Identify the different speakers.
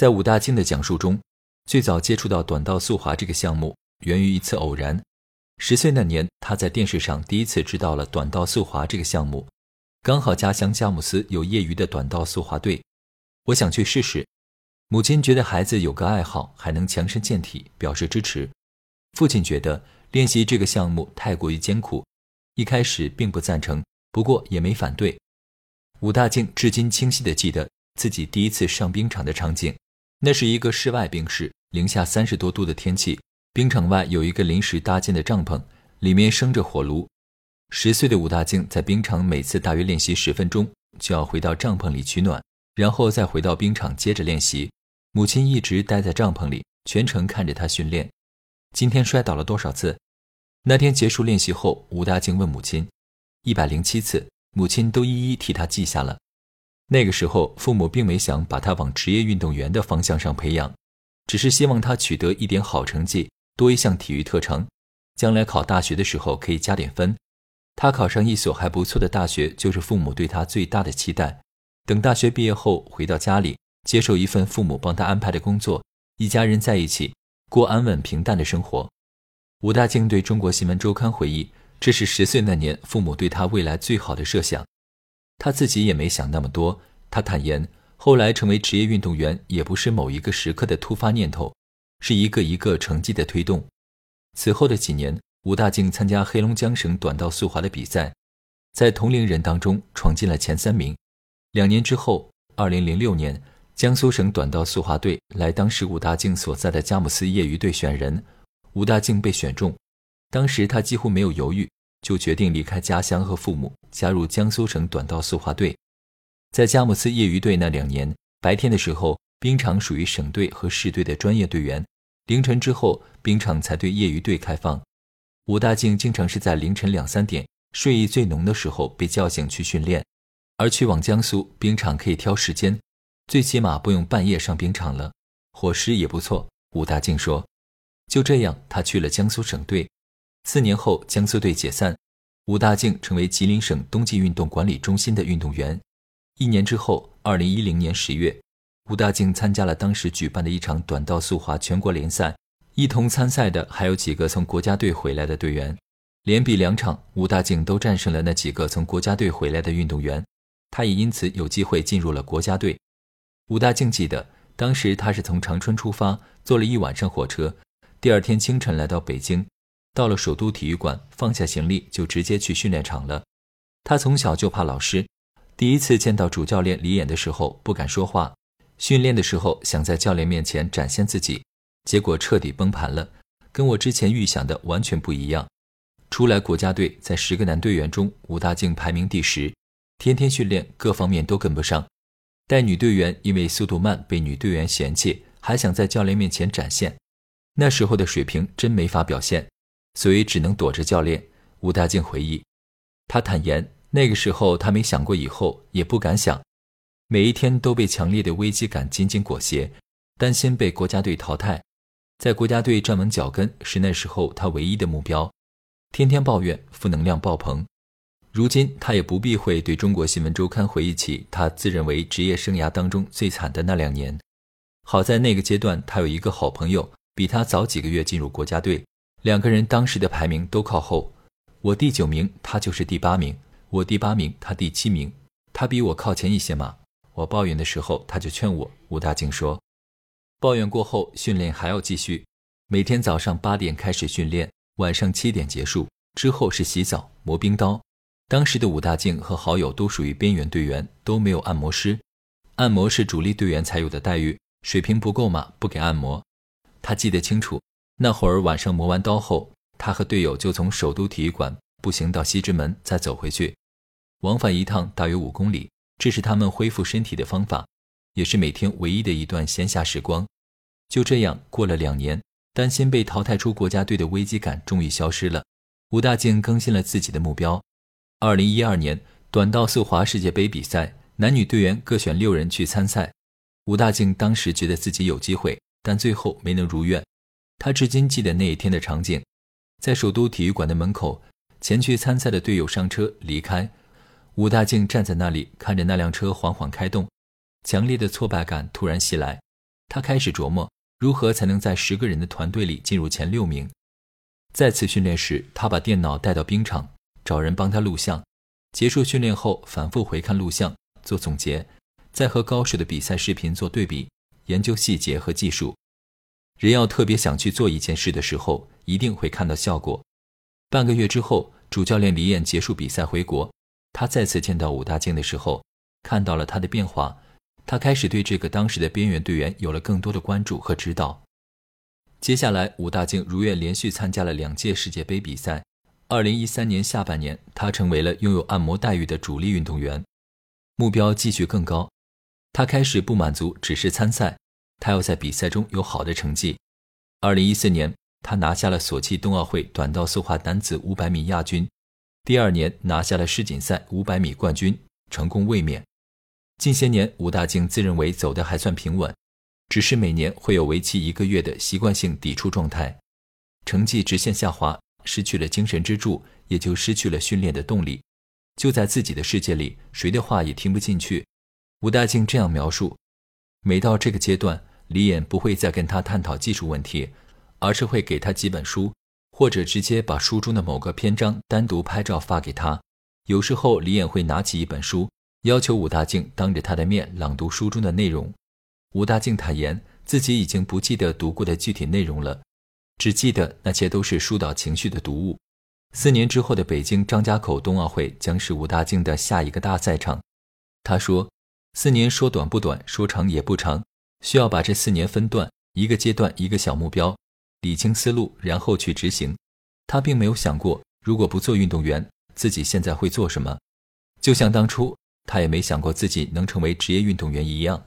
Speaker 1: 在武大靖的讲述中，最早接触到短道速滑这个项目，源于一次偶然。十岁那年，他在电视上第一次知道了短道速滑这个项目，刚好家乡佳木斯有业余的短道速滑队，我想去试试。母亲觉得孩子有个爱好，还能强身健体，表示支持。父亲觉得练习这个项目太过于艰苦，一开始并不赞成，不过也没反对。武大靖至今清晰地记得自己第一次上冰场的场景，那是一个室外冰室，零下三十多度的天气，冰场外有一个临时搭建的帐篷，里面生着火炉。十岁的武大靖在冰场每次大约练习十分钟，就要回到帐篷里取暖，然后再回到冰场接着练习。母亲一直待在帐篷里，全程看着他训练。今天摔倒了多少次？那天结束练习后，武大靖问母亲：“一百零七次。”母亲都一一替他记下了。那个时候，父母并没想把他往职业运动员的方向上培养，只是希望他取得一点好成绩，多一项体育特长，将来考大学的时候可以加点分。他考上一所还不错的大学，就是父母对他最大的期待。等大学毕业后，回到家里，接受一份父母帮他安排的工作，一家人在一起过安稳平淡的生活。吴大靖对中国新闻周刊回忆。这是十岁那年父母对他未来最好的设想，他自己也没想那么多。他坦言，后来成为职业运动员也不是某一个时刻的突发念头，是一个一个成绩的推动。此后的几年，吴大靖参加黑龙江省短道速滑的比赛，在同龄人当中闯进了前三名。两年之后，二零零六年，江苏省短道速滑队来当时武大靖所在的佳木斯业余队选人，吴大靖被选中。当时他几乎没有犹豫，就决定离开家乡和父母，加入江苏省短道速滑队。在佳木斯业余队那两年，白天的时候，冰场属于省队和市队的专业队员；凌晨之后，冰场才对业余队开放。武大靖经常是在凌晨两三点，睡意最浓的时候被叫醒去训练。而去往江苏冰场可以挑时间，最起码不用半夜上冰场了，伙食也不错。武大靖说：“就这样，他去了江苏省队。”四年后，江苏队解散，武大靖成为吉林省冬季运动管理中心的运动员。一年之后，二零一零年十月，武大靖参加了当时举办的一场短道速滑全国联赛，一同参赛的还有几个从国家队回来的队员。连比两场，武大靖都战胜了那几个从国家队回来的运动员，他也因此有机会进入了国家队。武大靖记得，当时他是从长春出发，坐了一晚上火车，第二天清晨来到北京。到了首都体育馆，放下行李就直接去训练场了。他从小就怕老师，第一次见到主教练李演的时候不敢说话。训练的时候想在教练面前展现自己，结果彻底崩盘了，跟我之前预想的完全不一样。出来国家队，在十个男队员中，吴大靖排名第十，天天训练，各方面都跟不上。带女队员因为速度慢被女队员嫌弃，还想在教练面前展现，那时候的水平真没法表现。所以只能躲着教练。吴大靖回忆，他坦言，那个时候他没想过以后，也不敢想，每一天都被强烈的危机感紧紧裹挟，担心被国家队淘汰，在国家队站稳脚跟是那时候他唯一的目标，天天抱怨，负能量爆棚。如今他也不避讳对中国新闻周刊回忆起他自认为职业生涯当中最惨的那两年。好在那个阶段，他有一个好朋友，比他早几个月进入国家队。两个人当时的排名都靠后，我第九名，他就是第八名；我第八名，他第七名，他比我靠前一些嘛。我抱怨的时候，他就劝我。吴大靖说：“抱怨过后，训练还要继续，每天早上八点开始训练，晚上七点结束，之后是洗澡、磨冰刀。当时的武大靖和好友都属于边缘队员，都没有按摩师，按摩是主力队员才有的待遇，水平不够嘛，不给按摩。他记得清楚。”那会儿晚上磨完刀后，他和队友就从首都体育馆步行到西直门，再走回去，往返一趟大约五公里。这是他们恢复身体的方法。也是每天唯一的一段闲暇时光。就这样过了两年，担心被淘汰出国家队的危机感终于消失了。吴大靖更新了自己的目标。二零一二年短道速滑世界杯比赛，男女队员各选六人去参赛。吴大靖当时觉得自己有机会，但最后没能如愿。他至今记得那一天的场景，在首都体育馆的门口，前去参赛的队友上车离开，武大靖站在那里看着那辆车缓缓开动，强烈的挫败感突然袭来，他开始琢磨。如何才能在十个人的团队里进入前六名？再次训练时，他把电脑带到冰场，找人帮他录像。结束训练后，反复回看录像，做总结，再和高手的比赛视频做对比，研究细节和技术。人要特别想去做一件事的时候，一定会看到效果。半个月之后，主教练李艳结束比赛回国，他再次见到武大靖的时候，看到了他的变化。他开始对这个当时的边缘队员有了更多的关注和指导。接下来，武大靖如愿连续参加了两届世界杯比赛。二零一三年下半年，他成为了拥有按摩待遇的主力运动员，目标继续更高。他开始不满足只是参赛，他要在比赛中有好的成绩。二零一四年，他拿下了索契冬奥会短道速滑男子五百米亚军，第二年拿下了世锦赛五百米冠军，成功卫冕。近些年，吴大靖自认为走得还算平稳，只是每年会有为期一个月的习惯性抵触状态，成绩直线下滑，失去了精神支柱，也就失去了训练的动力。就在自己的世界里，谁的话也听不进去。吴大靖这样描述：每到这个阶段，李岩不会再跟他探讨技术问题，而是会给他几本书，或者直接把书中的某个篇章单独拍照发给他。有时候，李岩会拿起一本书。要求武大靖当着他的面朗读书中的内容。武大靖坦言，自己已经不记得读过的具体内容了，只记得那些都是疏导情绪的读物。四年之后的北京张家口冬奥会将是武大靖的下一个大赛场。他说：“四年说短不短，说长也不长，需要把这四年分段，一个阶段一个小目标，理清思路，然后去执行。”他并没有想过，如果不做运动员，自己现在会做什么。就像当初。他也没想过自己能成为职业运动员一样。